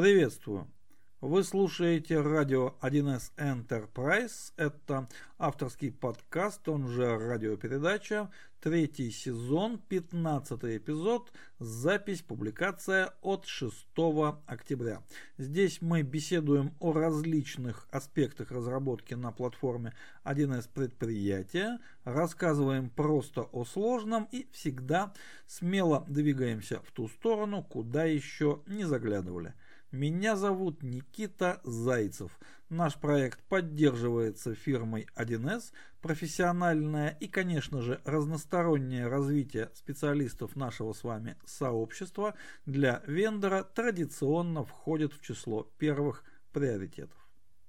Приветствую! Вы слушаете радио 1С Enterprise. Это авторский подкаст, он же радиопередача. Третий сезон, 15 эпизод, запись, публикация от 6 октября. Здесь мы беседуем о различных аспектах разработки на платформе 1С предприятия, рассказываем просто о сложном и всегда смело двигаемся в ту сторону, куда еще не заглядывали. Меня зовут Никита Зайцев. Наш проект поддерживается фирмой 1С. Профессиональное и, конечно же, разностороннее развитие специалистов нашего с вами сообщества для вендора традиционно входит в число первых приоритетов.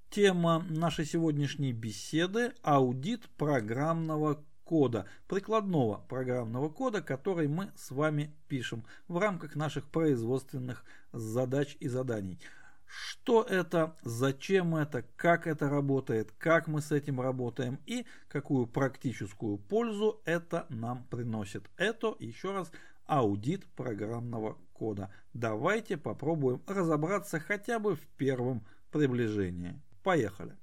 Тема нашей сегодняшней беседы – аудит программного кода, прикладного программного кода, который мы с вами пишем в рамках наших производственных задач и заданий. Что это, зачем это, как это работает, как мы с этим работаем и какую практическую пользу это нам приносит. Это, еще раз, аудит программного кода. Давайте попробуем разобраться хотя бы в первом приближении. Поехали!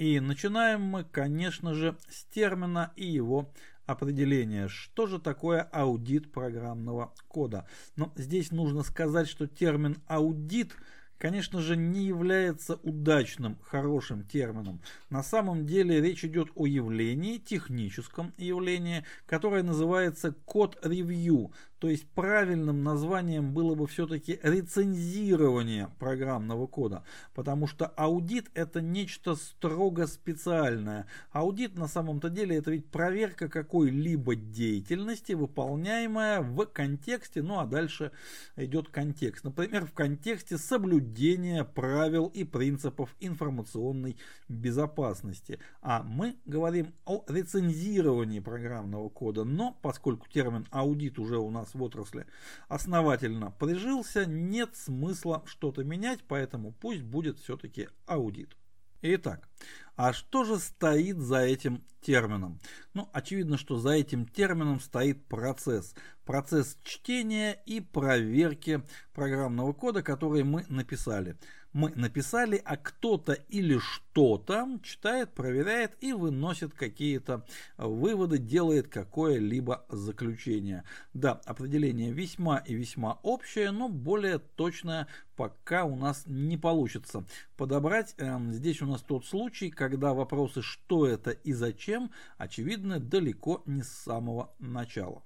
И начинаем мы, конечно же, с термина и его определения. Что же такое аудит программного кода? Но здесь нужно сказать, что термин аудит – конечно же, не является удачным, хорошим термином. На самом деле речь идет о явлении, техническом явлении, которое называется код-ревью, то есть правильным названием было бы все-таки рецензирование программного кода, потому что аудит это нечто строго специальное. Аудит на самом-то деле это ведь проверка какой-либо деятельности, выполняемая в контексте, ну а дальше идет контекст. Например, в контексте соблюдения правил и принципов информационной безопасности. А мы говорим о рецензировании программного кода, но поскольку термин аудит уже у нас нас в отрасли основательно прижился, нет смысла что-то менять, поэтому пусть будет все-таки аудит. Итак, а что же стоит за этим термином? Ну, очевидно, что за этим термином стоит процесс. Процесс чтения и проверки программного кода, который мы написали мы написали, а кто-то или что-то читает, проверяет и выносит какие-то выводы, делает какое-либо заключение. Да, определение весьма и весьма общее, но более точное пока у нас не получится подобрать. Эм, здесь у нас тот случай, когда вопросы «что это» и «зачем» очевидны далеко не с самого начала.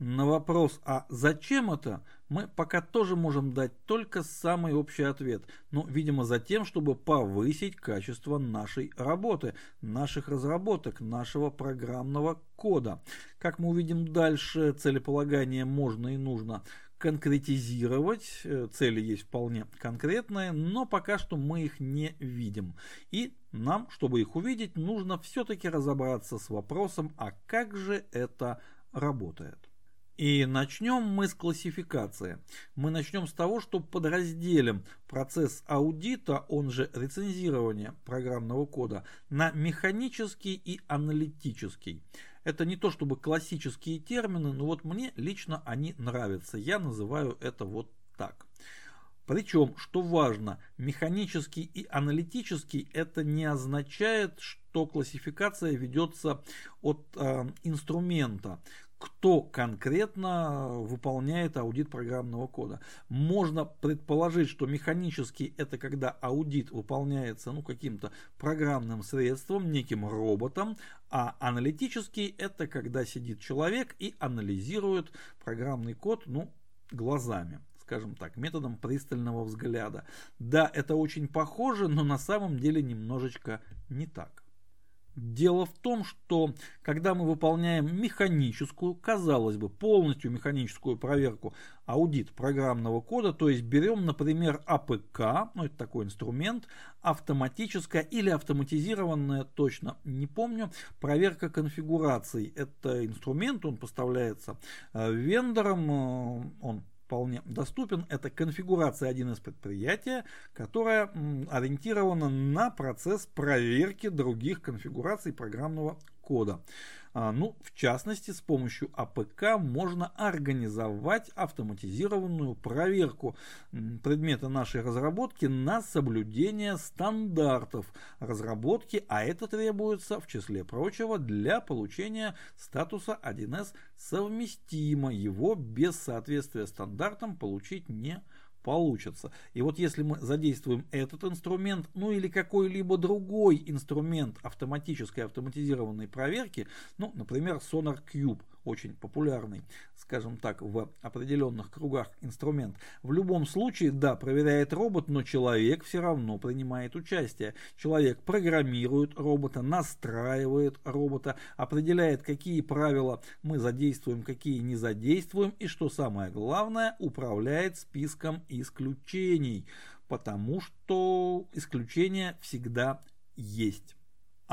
На вопрос «а зачем это?» мы пока тоже можем дать только самый общий ответ, но, видимо, за тем, чтобы повысить качество нашей работы, наших разработок, нашего программного кода. Как мы увидим дальше, целеполагание можно и нужно конкретизировать, э, цели есть вполне конкретные, но пока что мы их не видим. И нам, чтобы их увидеть, нужно все-таки разобраться с вопросом, а как же это работает. И начнем мы с классификации. Мы начнем с того, что подразделим процесс аудита, он же рецензирование программного кода, на механический и аналитический. Это не то чтобы классические термины, но вот мне лично они нравятся. Я называю это вот так. Причем, что важно, механический и аналитический это не означает, что классификация ведется от э, инструмента кто конкретно выполняет аудит программного кода. Можно предположить, что механический это когда аудит выполняется ну, каким-то программным средством, неким роботом, а аналитический это когда сидит человек и анализирует программный код ну, глазами скажем так, методом пристального взгляда. Да, это очень похоже, но на самом деле немножечко не так. Дело в том, что когда мы выполняем механическую, казалось бы, полностью механическую проверку, аудит программного кода, то есть берем, например, АПК, ну это такой инструмент, автоматическая или автоматизированная, точно не помню, проверка конфигураций. Это инструмент, он поставляется э, вендором, э, он вполне доступен. Это конфигурация 1С предприятия, которая ориентирована на процесс проверки других конфигураций программного кода. А, ну, в частности, с помощью АПК можно организовать автоматизированную проверку предмета нашей разработки на соблюдение стандартов разработки, а это требуется, в числе прочего, для получения статуса 1С совместимо. Его без соответствия стандартам получить не получится. И вот если мы задействуем этот инструмент, ну или какой-либо другой инструмент автоматической автоматизированной проверки, ну, например, Sonar Cube, очень популярный, скажем так, в определенных кругах инструмент. В любом случае, да, проверяет робот, но человек все равно принимает участие. Человек программирует робота, настраивает робота, определяет, какие правила мы задействуем, какие не задействуем, и что самое главное, управляет списком исключений, потому что исключения всегда есть.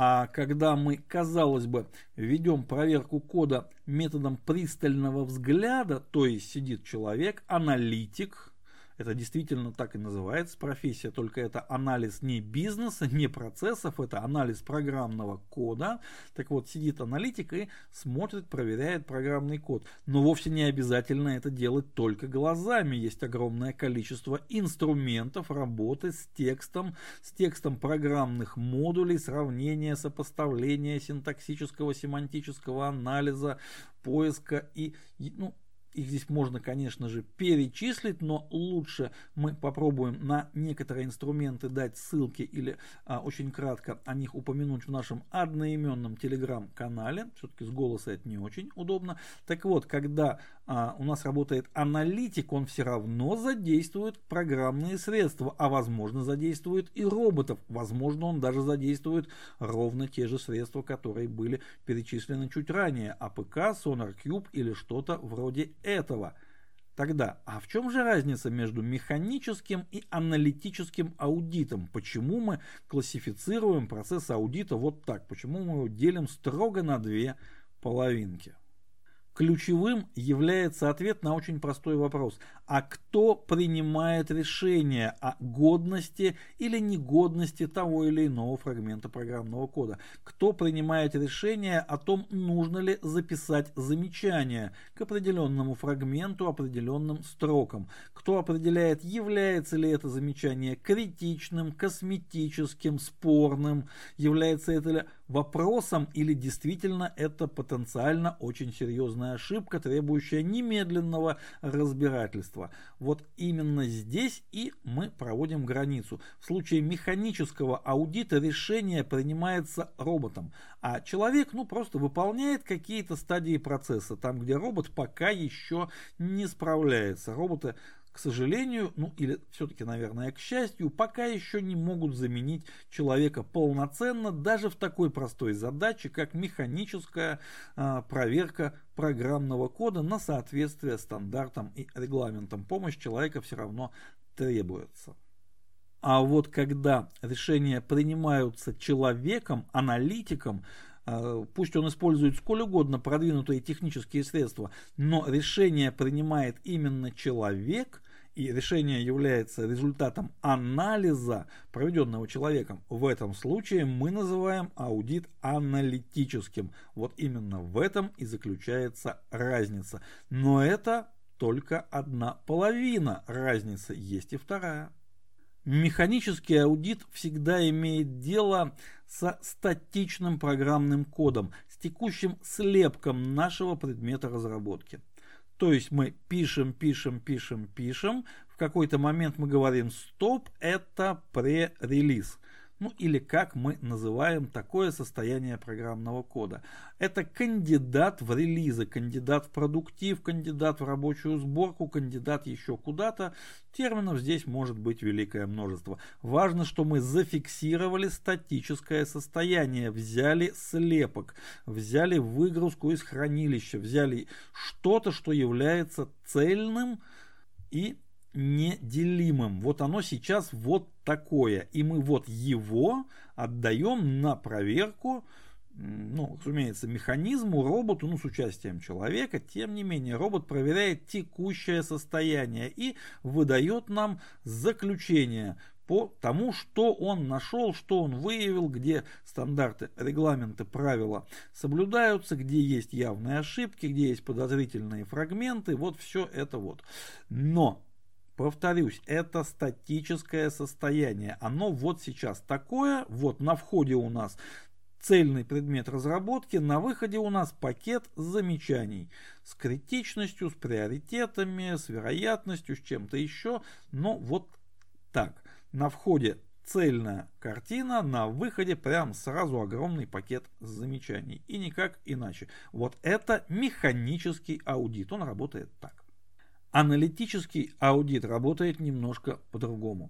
А когда мы, казалось бы, ведем проверку кода методом пристального взгляда, то есть сидит человек, аналитик, это действительно так и называется профессия, только это анализ не бизнеса, не процессов, это анализ программного кода. Так вот, сидит аналитик и смотрит, проверяет программный код. Но вовсе не обязательно это делать только глазами. Есть огромное количество инструментов работы с текстом, с текстом программных модулей, сравнения, сопоставления, синтаксического, семантического анализа, поиска и ну, их здесь можно, конечно же, перечислить, но лучше мы попробуем на некоторые инструменты дать ссылки или а, очень кратко о них упомянуть в нашем одноименном телеграм-канале. Все-таки с голоса это не очень удобно. Так вот, когда а, у нас работает аналитик, он все равно задействует программные средства, а возможно задействует и роботов. Возможно, он даже задействует ровно те же средства, которые были перечислены чуть ранее. АПК, SonarQube или что-то вроде этого. Тогда, а в чем же разница между механическим и аналитическим аудитом? Почему мы классифицируем процесс аудита вот так? Почему мы его делим строго на две половинки? Ключевым является ответ на очень простой вопрос. А кто принимает решение о годности или негодности того или иного фрагмента программного кода? Кто принимает решение о том, нужно ли записать замечание к определенному фрагменту, определенным строкам? Кто определяет, является ли это замечание критичным, косметическим, спорным, является это ли вопросом или действительно это потенциально очень серьезная ошибка, требующая немедленного разбирательства. Вот именно здесь и мы проводим границу. В случае механического аудита решение принимается роботом, а человек ну просто выполняет какие-то стадии процесса, там где робот пока еще не справляется. Роботы к сожалению, ну или все-таки, наверное, к счастью, пока еще не могут заменить человека полноценно даже в такой простой задаче, как механическая а, проверка программного кода на соответствие стандартам и регламентам. Помощь человека все равно требуется. А вот когда решения принимаются человеком, аналитиком, пусть он использует сколь угодно продвинутые технические средства, но решение принимает именно человек, и решение является результатом анализа, проведенного человеком. В этом случае мы называем аудит аналитическим. Вот именно в этом и заключается разница. Но это только одна половина разницы, есть и вторая. Механический аудит всегда имеет дело со статичным программным кодом, с текущим слепком нашего предмета разработки. То есть мы пишем, пишем, пишем, пишем, в какой-то момент мы говорим стоп, это пререлиз ну или как мы называем такое состояние программного кода. Это кандидат в релизы, кандидат в продуктив, кандидат в рабочую сборку, кандидат еще куда-то. Терминов здесь может быть великое множество. Важно, что мы зафиксировали статическое состояние, взяли слепок, взяли выгрузку из хранилища, взяли что-то, что является цельным и неделимым. Вот оно сейчас вот такое. И мы вот его отдаем на проверку ну, разумеется, механизму, роботу, ну, с участием человека, тем не менее, робот проверяет текущее состояние и выдает нам заключение по тому, что он нашел, что он выявил, где стандарты, регламенты, правила соблюдаются, где есть явные ошибки, где есть подозрительные фрагменты, вот все это вот. Но Повторюсь, это статическое состояние. Оно вот сейчас такое, вот на входе у нас цельный предмет разработки, на выходе у нас пакет замечаний с критичностью, с приоритетами, с вероятностью, с чем-то еще. Но вот так. На входе цельная картина, на выходе прям сразу огромный пакет замечаний. И никак иначе. Вот это механический аудит. Он работает так. Аналитический аудит работает немножко по-другому.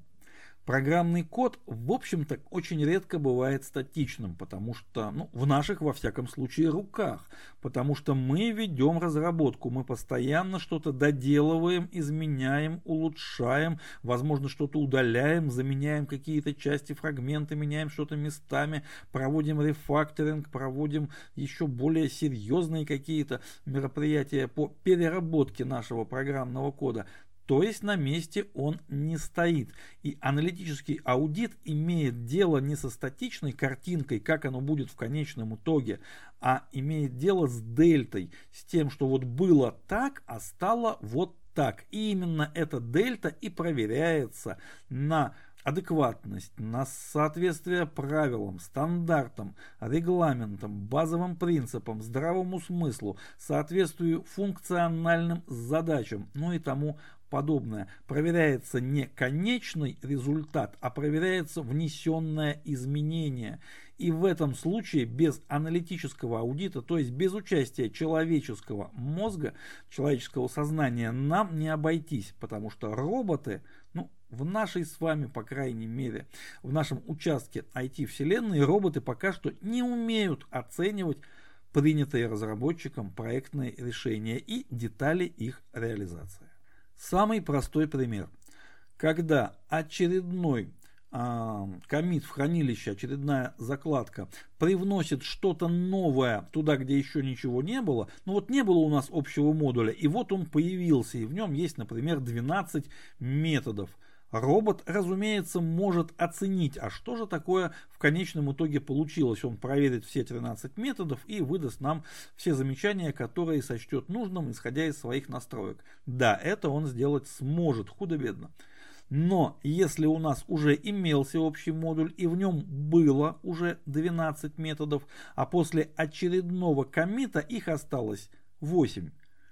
Программный код, в общем-то, очень редко бывает статичным, потому что, ну, в наших, во всяком случае, руках, потому что мы ведем разработку, мы постоянно что-то доделываем, изменяем, улучшаем, возможно, что-то удаляем, заменяем какие-то части, фрагменты, меняем что-то местами, проводим рефакторинг, проводим еще более серьезные какие-то мероприятия по переработке нашего программного кода. То есть на месте он не стоит. И аналитический аудит имеет дело не со статичной картинкой, как оно будет в конечном итоге, а имеет дело с дельтой, с тем, что вот было так, а стало вот так. И именно эта дельта и проверяется на адекватность, на соответствие правилам, стандартам, регламентам, базовым принципам, здравому смыслу, соответствию функциональным задачам, ну и тому подобное, проверяется не конечный результат, а проверяется внесенное изменение. И в этом случае без аналитического аудита, то есть без участия человеческого мозга, человеческого сознания нам не обойтись, потому что роботы, ну, в нашей с вами, по крайней мере, в нашем участке IT-вселенной, роботы пока что не умеют оценивать принятые разработчиком проектные решения и детали их реализации. Самый простой пример. Когда очередной а, комит в хранилище, очередная закладка, привносит что-то новое туда, где еще ничего не было, ну вот не было у нас общего модуля, и вот он появился, и в нем есть, например, 12 методов. Робот, разумеется, может оценить, а что же такое в конечном итоге получилось. Он проверит все 13 методов и выдаст нам все замечания, которые сочтет нужным, исходя из своих настроек. Да, это он сделать сможет, худо-бедно. Но если у нас уже имелся общий модуль и в нем было уже 12 методов, а после очередного комита их осталось 8,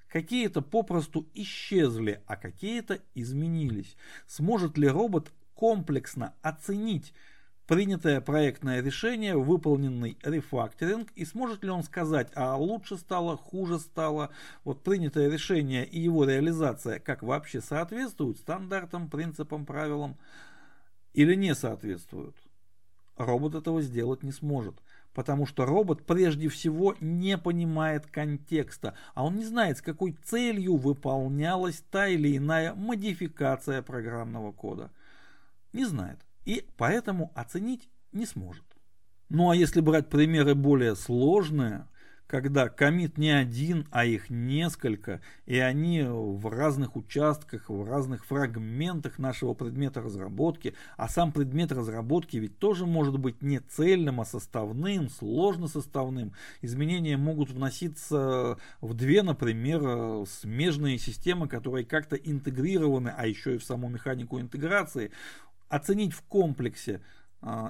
Какие-то попросту исчезли, а какие-то изменились. Сможет ли робот комплексно оценить принятое проектное решение, выполненный рефакторинг, и сможет ли он сказать, а лучше стало, хуже стало, вот принятое решение и его реализация, как вообще соответствуют стандартам, принципам, правилам, или не соответствуют. Робот этого сделать не сможет потому что робот прежде всего не понимает контекста, а он не знает, с какой целью выполнялась та или иная модификация программного кода. Не знает и поэтому оценить не сможет. Ну а если брать примеры более сложные, когда комит не один, а их несколько, и они в разных участках, в разных фрагментах нашего предмета разработки, а сам предмет разработки ведь тоже может быть не цельным, а составным, сложно составным. Изменения могут вноситься в две, например, смежные системы, которые как-то интегрированы, а еще и в саму механику интеграции. Оценить в комплексе –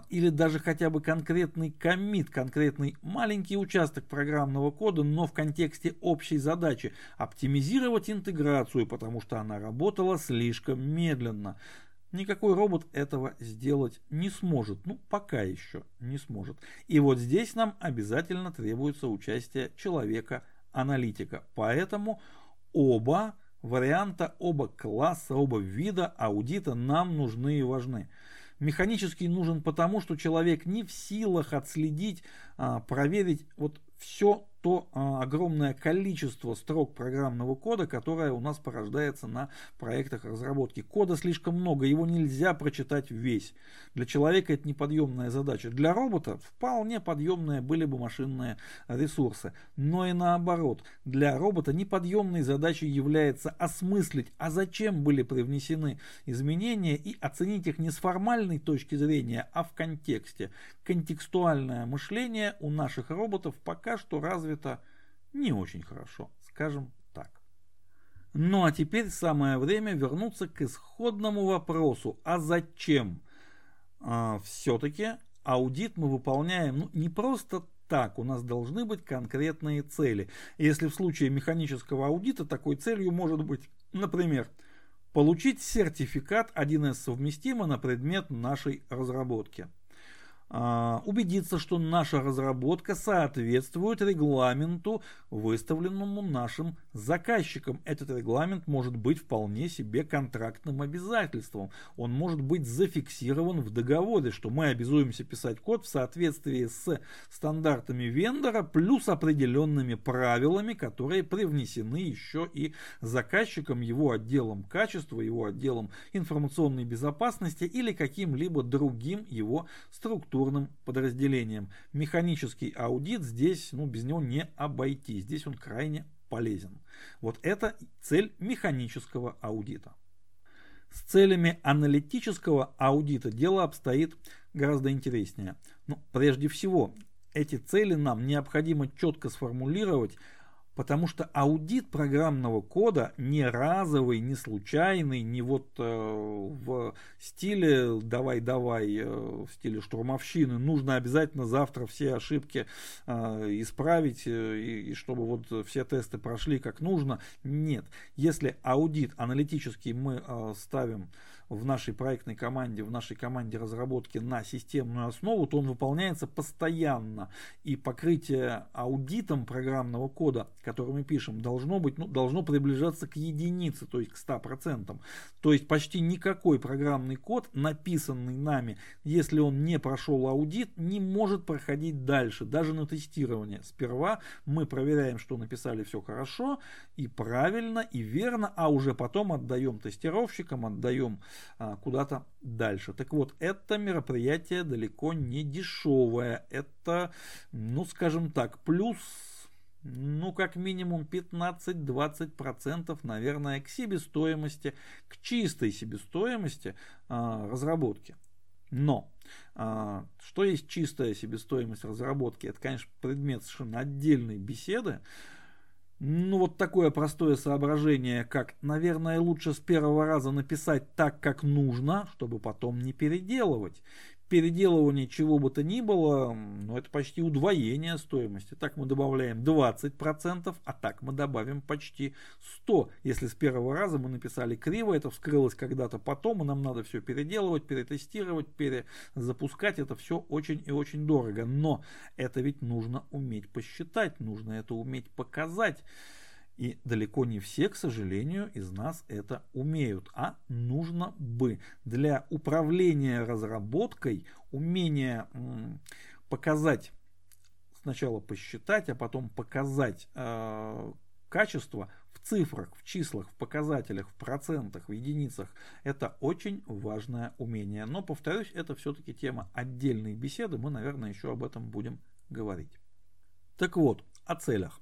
или даже хотя бы конкретный комит, конкретный маленький участок программного кода, но в контексте общей задачи оптимизировать интеграцию, потому что она работала слишком медленно. Никакой робот этого сделать не сможет, ну пока еще не сможет. И вот здесь нам обязательно требуется участие человека-аналитика. Поэтому оба варианта, оба класса, оба вида аудита нам нужны и важны. Механический нужен потому, что человек не в силах отследить, а, проверить вот все то а, огромное количество строк программного кода, которое у нас порождается на проектах разработки. Кода слишком много, его нельзя прочитать весь. Для человека это неподъемная задача. Для робота вполне подъемные были бы машинные ресурсы. Но и наоборот, для робота неподъемной задачей является осмыслить, а зачем были привнесены изменения и оценить их не с формальной точки зрения, а в контексте. Контекстуальное мышление у наших роботов пока что развито не очень хорошо, скажем так. Ну а теперь самое время вернуться к исходному вопросу, а зачем? А, все-таки аудит мы выполняем ну, не просто так, у нас должны быть конкретные цели. Если в случае механического аудита такой целью может быть, например, получить сертификат 1С совместимо на предмет нашей разработки – убедиться, что наша разработка соответствует регламенту, выставленному нашим заказчикам. Этот регламент может быть вполне себе контрактным обязательством. Он может быть зафиксирован в договоре, что мы обязуемся писать код в соответствии с стандартами вендора плюс определенными правилами, которые привнесены еще и заказчиком, его отделом качества, его отделом информационной безопасности или каким-либо другим его структурам структурным подразделением. Механический аудит здесь, ну, без него не обойти. Здесь он крайне полезен. Вот это цель механического аудита. С целями аналитического аудита дело обстоит гораздо интереснее. Ну, прежде всего, эти цели нам необходимо четко сформулировать Потому что аудит программного кода не разовый, не случайный, не вот э, в стиле давай-давай, э, в стиле штурмовщины. Нужно обязательно завтра все ошибки э, исправить, э, и, и чтобы вот все тесты прошли как нужно. Нет. Если аудит аналитический мы э, ставим в нашей проектной команде, в нашей команде разработки на системную основу, то он выполняется постоянно. И покрытие аудитом программного кода, который мы пишем, должно быть, ну, должно приближаться к единице, то есть к 100%. То есть почти никакой программный код, написанный нами, если он не прошел аудит, не может проходить дальше, даже на тестирование. Сперва мы проверяем, что написали все хорошо и правильно, и верно, а уже потом отдаем тестировщикам, отдаем куда-то дальше. Так вот, это мероприятие далеко не дешевое. Это, ну скажем так, плюс ну, как минимум 15-20%, наверное, к себестоимости, к чистой себестоимости а, разработки. Но а, что есть чистая себестоимость разработки? Это, конечно, предмет совершенно отдельной беседы. Ну, вот такое простое соображение, как, наверное, лучше с первого раза написать так, как нужно, чтобы потом не переделывать переделывание чего бы то ни было, ну, это почти удвоение стоимости. Так мы добавляем 20%, а так мы добавим почти 100. Если с первого раза мы написали криво, это вскрылось когда-то потом, и нам надо все переделывать, перетестировать, перезапускать. Это все очень и очень дорого. Но это ведь нужно уметь посчитать, нужно это уметь показать. И далеко не все, к сожалению, из нас это умеют, а нужно бы. Для управления разработкой умение показать, сначала посчитать, а потом показать э, качество в цифрах, в числах, в показателях, в процентах, в единицах, это очень важное умение. Но, повторюсь, это все-таки тема отдельной беседы, мы, наверное, еще об этом будем говорить. Так вот, о целях.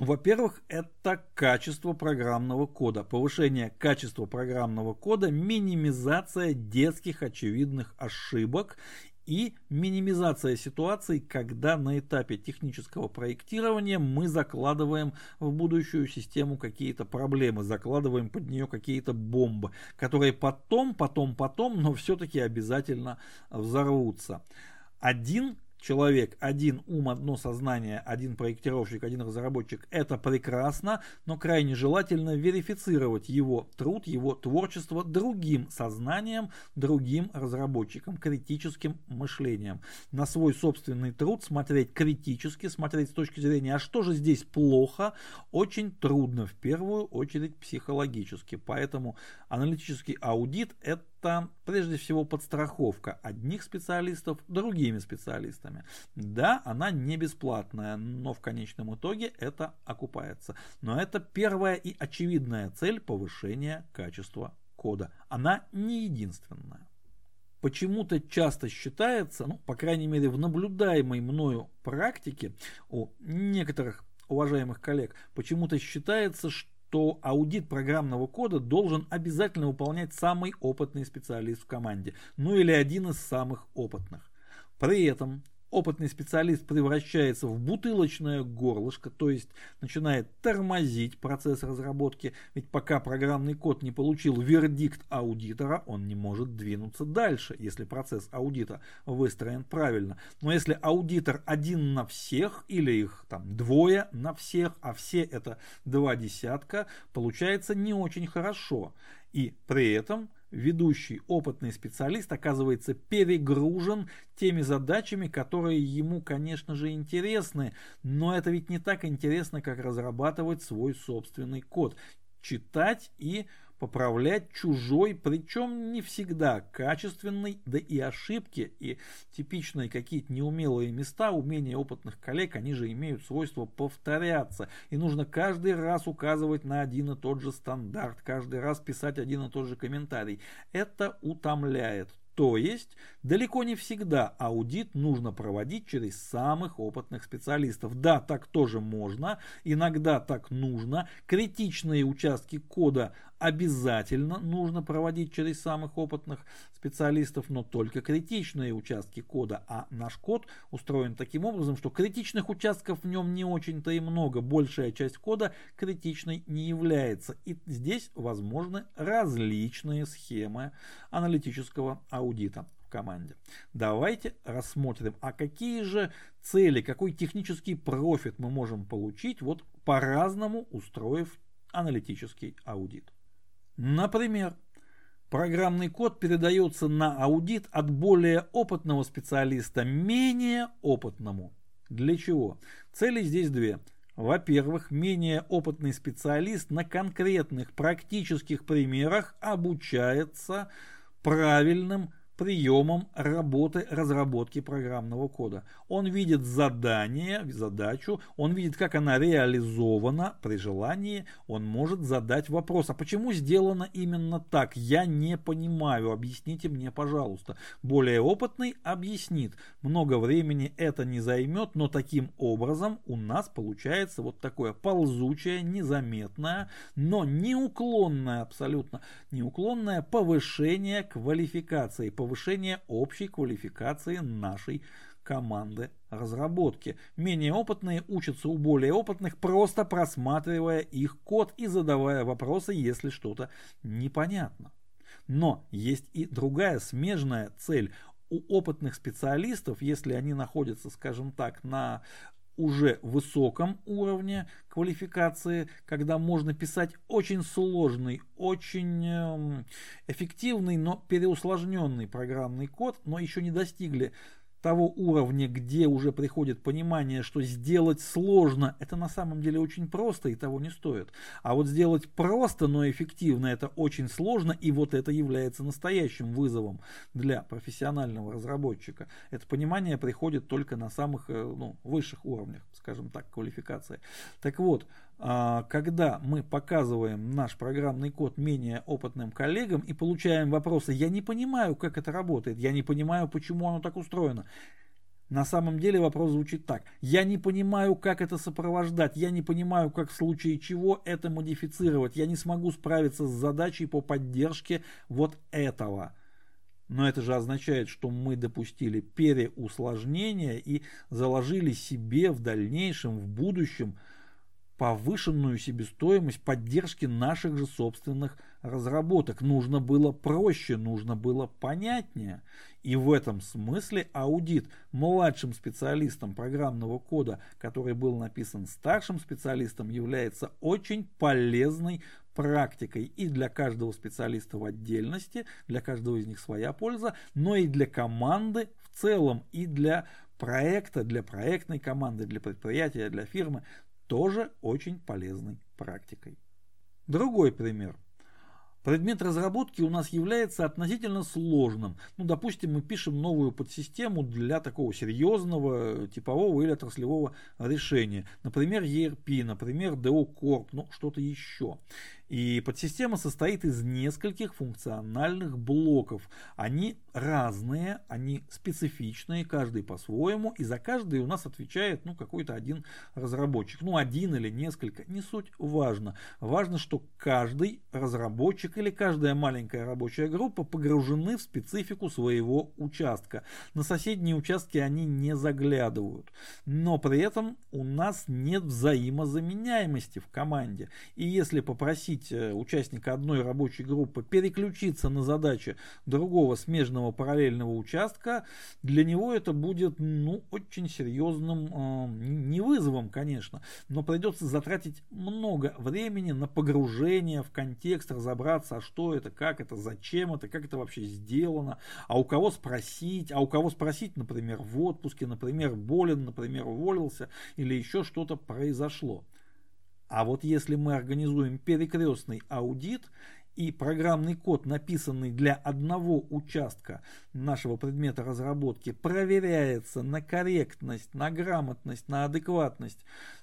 Во-первых, это качество программного кода, повышение качества программного кода, минимизация детских очевидных ошибок и минимизация ситуаций, когда на этапе технического проектирования мы закладываем в будущую систему какие-то проблемы, закладываем под нее какие-то бомбы, которые потом, потом, потом, но все-таки обязательно взорвутся. Один человек, один ум, одно сознание, один проектировщик, один разработчик, это прекрасно, но крайне желательно верифицировать его труд, его творчество другим сознанием, другим разработчиком, критическим мышлением. На свой собственный труд смотреть критически, смотреть с точки зрения, а что же здесь плохо, очень трудно, в первую очередь психологически. Поэтому аналитический аудит это это прежде всего подстраховка одних специалистов другими специалистами. Да, она не бесплатная, но в конечном итоге это окупается. Но это первая и очевидная цель повышения качества кода. Она не единственная. Почему-то часто считается, ну, по крайней мере в наблюдаемой мною практике у некоторых уважаемых коллег, почему-то считается, что то аудит программного кода должен обязательно выполнять самый опытный специалист в команде, ну или один из самых опытных. При этом опытный специалист превращается в бутылочное горлышко, то есть начинает тормозить процесс разработки, ведь пока программный код не получил вердикт аудитора, он не может двинуться дальше, если процесс аудита выстроен правильно. Но если аудитор один на всех, или их там двое на всех, а все это два десятка, получается не очень хорошо. И при этом ведущий опытный специалист оказывается перегружен теми задачами, которые ему, конечно же, интересны, но это ведь не так интересно, как разрабатывать свой собственный код, читать и поправлять чужой, причем не всегда качественный, да и ошибки, и типичные какие-то неумелые места, умения опытных коллег, они же имеют свойство повторяться. И нужно каждый раз указывать на один и тот же стандарт, каждый раз писать один и тот же комментарий. Это утомляет. То есть далеко не всегда аудит нужно проводить через самых опытных специалистов. Да, так тоже можно, иногда так нужно. Критичные участки кода обязательно нужно проводить через самых опытных специалистов, но только критичные участки кода. А наш код устроен таким образом, что критичных участков в нем не очень-то и много. Большая часть кода критичной не является. И здесь возможны различные схемы аналитического аудита команде. Давайте рассмотрим, а какие же цели, какой технический профит мы можем получить, вот по-разному устроив аналитический аудит. Например, программный код передается на аудит от более опытного специалиста менее опытному. Для чего? Цели здесь две. Во-первых, менее опытный специалист на конкретных практических примерах обучается правильным приемом работы разработки программного кода. Он видит задание, задачу, он видит, как она реализована. При желании он может задать вопрос, а почему сделано именно так? Я не понимаю, объясните мне, пожалуйста. Более опытный объяснит. Много времени это не займет, но таким образом у нас получается вот такое ползучее, незаметное, но неуклонное, абсолютно неуклонное повышение квалификации, повышение общей квалификации нашей команды разработки. Менее опытные учатся у более опытных, просто просматривая их код и задавая вопросы, если что-то непонятно. Но есть и другая смежная цель. У опытных специалистов, если они находятся, скажем так, на уже высоком уровне квалификации, когда можно писать очень сложный, очень эм, эффективный, но переусложненный программный код, но еще не достигли того уровня, где уже приходит понимание, что сделать сложно, это на самом деле очень просто и того не стоит. А вот сделать просто, но эффективно, это очень сложно, и вот это является настоящим вызовом для профессионального разработчика. Это понимание приходит только на самых э, ну, высших уровнях, скажем так, квалификации. Так вот, когда мы показываем наш программный код менее опытным коллегам и получаем вопросы, я не понимаю, как это работает, я не понимаю, почему оно так устроено. На самом деле вопрос звучит так. Я не понимаю, как это сопровождать, я не понимаю, как в случае чего это модифицировать, я не смогу справиться с задачей по поддержке вот этого. Но это же означает, что мы допустили переусложнение и заложили себе в дальнейшем, в будущем, повышенную себестоимость поддержки наших же собственных разработок. Нужно было проще, нужно было понятнее. И в этом смысле аудит младшим специалистом программного кода, который был написан старшим специалистом, является очень полезной практикой и для каждого специалиста в отдельности, для каждого из них своя польза, но и для команды в целом, и для проекта, для проектной команды, для предприятия, для фирмы тоже очень полезной практикой. Другой пример. Предмет разработки у нас является относительно сложным. Ну, допустим, мы пишем новую подсистему для такого серьезного типового или отраслевого решения. Например, ERP, например, DO Corp, ну, что-то еще. И подсистема состоит из нескольких функциональных блоков. Они разные, они специфичные, каждый по-своему, и за каждый у нас отвечает ну, какой-то один разработчик. Ну, один или несколько, не суть важно. Важно, что каждый разработчик или каждая маленькая рабочая группа погружены в специфику своего участка. На соседние участки они не заглядывают. Но при этом у нас нет взаимозаменяемости в команде. И если попросить попросить э, участника одной рабочей группы переключиться на задачи другого смежного параллельного участка, для него это будет ну, очень серьезным, э, не вызовом, конечно, но придется затратить много времени на погружение в контекст, разобраться, а что это, как это, зачем это, как это вообще сделано, а у кого спросить, а у кого спросить, например, в отпуске, например, болен, например, уволился или еще что-то произошло. А вот если мы организуем перекрестный аудит и программный код, написанный для одного участка нашего предмета разработки, проверяется на корректность, на грамотность, на адекватность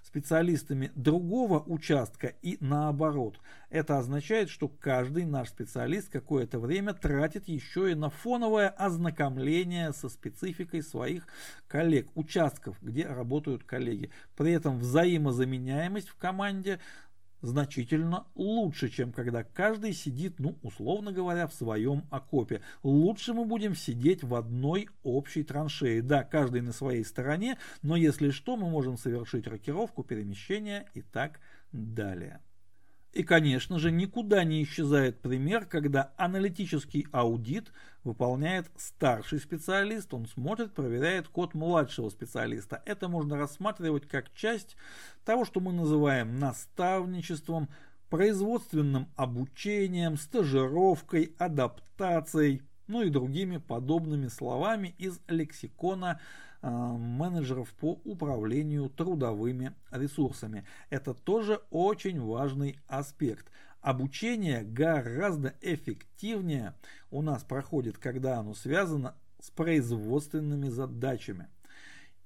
специалистами другого участка и наоборот. Это означает, что каждый наш специалист какое-то время тратит еще и на фоновое ознакомление со спецификой своих коллег, участков, где работают коллеги. При этом взаимозаменяемость в команде значительно лучше, чем когда каждый сидит, ну, условно говоря, в своем окопе. Лучше мы будем сидеть в одной общей траншее. Да, каждый на своей стороне, но если что, мы можем совершить рокировку, перемещение и так далее. И, конечно же, никуда не исчезает пример, когда аналитический аудит выполняет старший специалист, он смотрит, проверяет код младшего специалиста. Это можно рассматривать как часть того, что мы называем наставничеством, производственным обучением, стажировкой, адаптацией, ну и другими подобными словами из лексикона менеджеров по управлению трудовыми ресурсами. Это тоже очень важный аспект. Обучение гораздо эффективнее у нас проходит, когда оно связано с производственными задачами.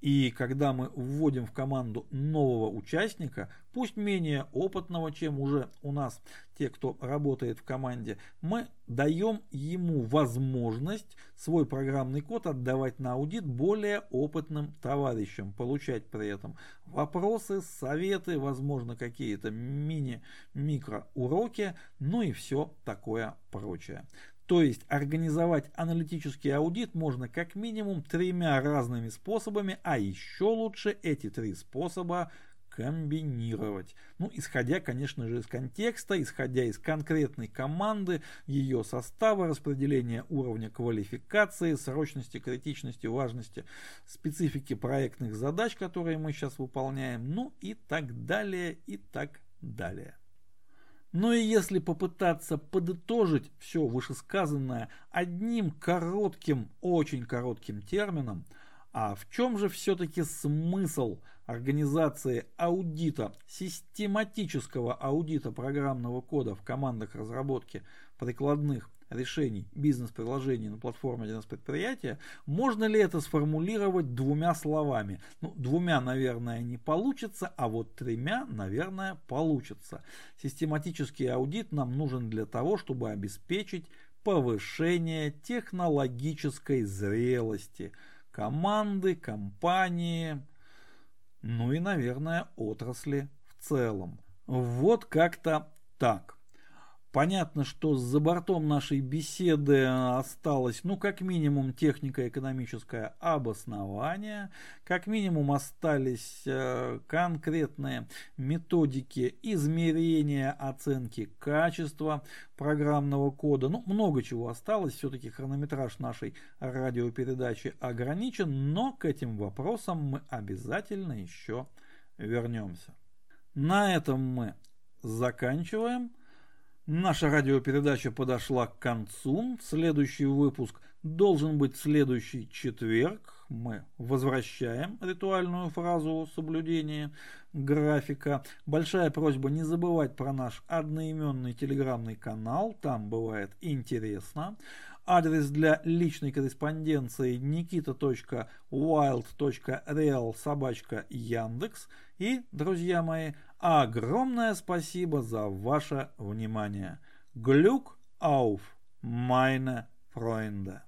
И когда мы вводим в команду нового участника, пусть менее опытного, чем уже у нас те, кто работает в команде, мы даем ему возможность свой программный код отдавать на аудит более опытным товарищам, получать при этом вопросы, советы, возможно какие-то мини-микро уроки, ну и все такое прочее. То есть организовать аналитический аудит можно как минимум тремя разными способами, а еще лучше эти три способа комбинировать. Ну, исходя, конечно же, из контекста, исходя из конкретной команды, ее состава, распределения уровня квалификации, срочности, критичности, важности, специфики проектных задач, которые мы сейчас выполняем, ну и так далее, и так далее. Но и если попытаться подытожить все вышесказанное одним коротким, очень коротким термином, а в чем же все-таки смысл организации аудита, систематического аудита программного кода в командах разработки прикладных решений бизнес-приложений на платформе 1С предприятия, можно ли это сформулировать двумя словами? Ну, двумя, наверное, не получится, а вот тремя, наверное, получится. Систематический аудит нам нужен для того, чтобы обеспечить повышение технологической зрелости команды, компании, ну и, наверное, отрасли в целом. Вот как-то так. Понятно, что за бортом нашей беседы осталось, ну, как минимум, технико-экономическое обоснование, как минимум остались э, конкретные методики измерения оценки качества программного кода. Ну, много чего осталось, все-таки хронометраж нашей радиопередачи ограничен, но к этим вопросам мы обязательно еще вернемся. На этом мы заканчиваем. Наша радиопередача подошла к концу. Следующий выпуск должен быть следующий четверг. Мы возвращаем ритуальную фразу соблюдения графика. Большая просьба не забывать про наш одноименный телеграммный канал, там бывает интересно. Адрес для личной корреспонденции nikita.wild.real собачка Яндекс. И, друзья мои, огромное спасибо за ваше внимание. Глюк ауф, meine Freunde.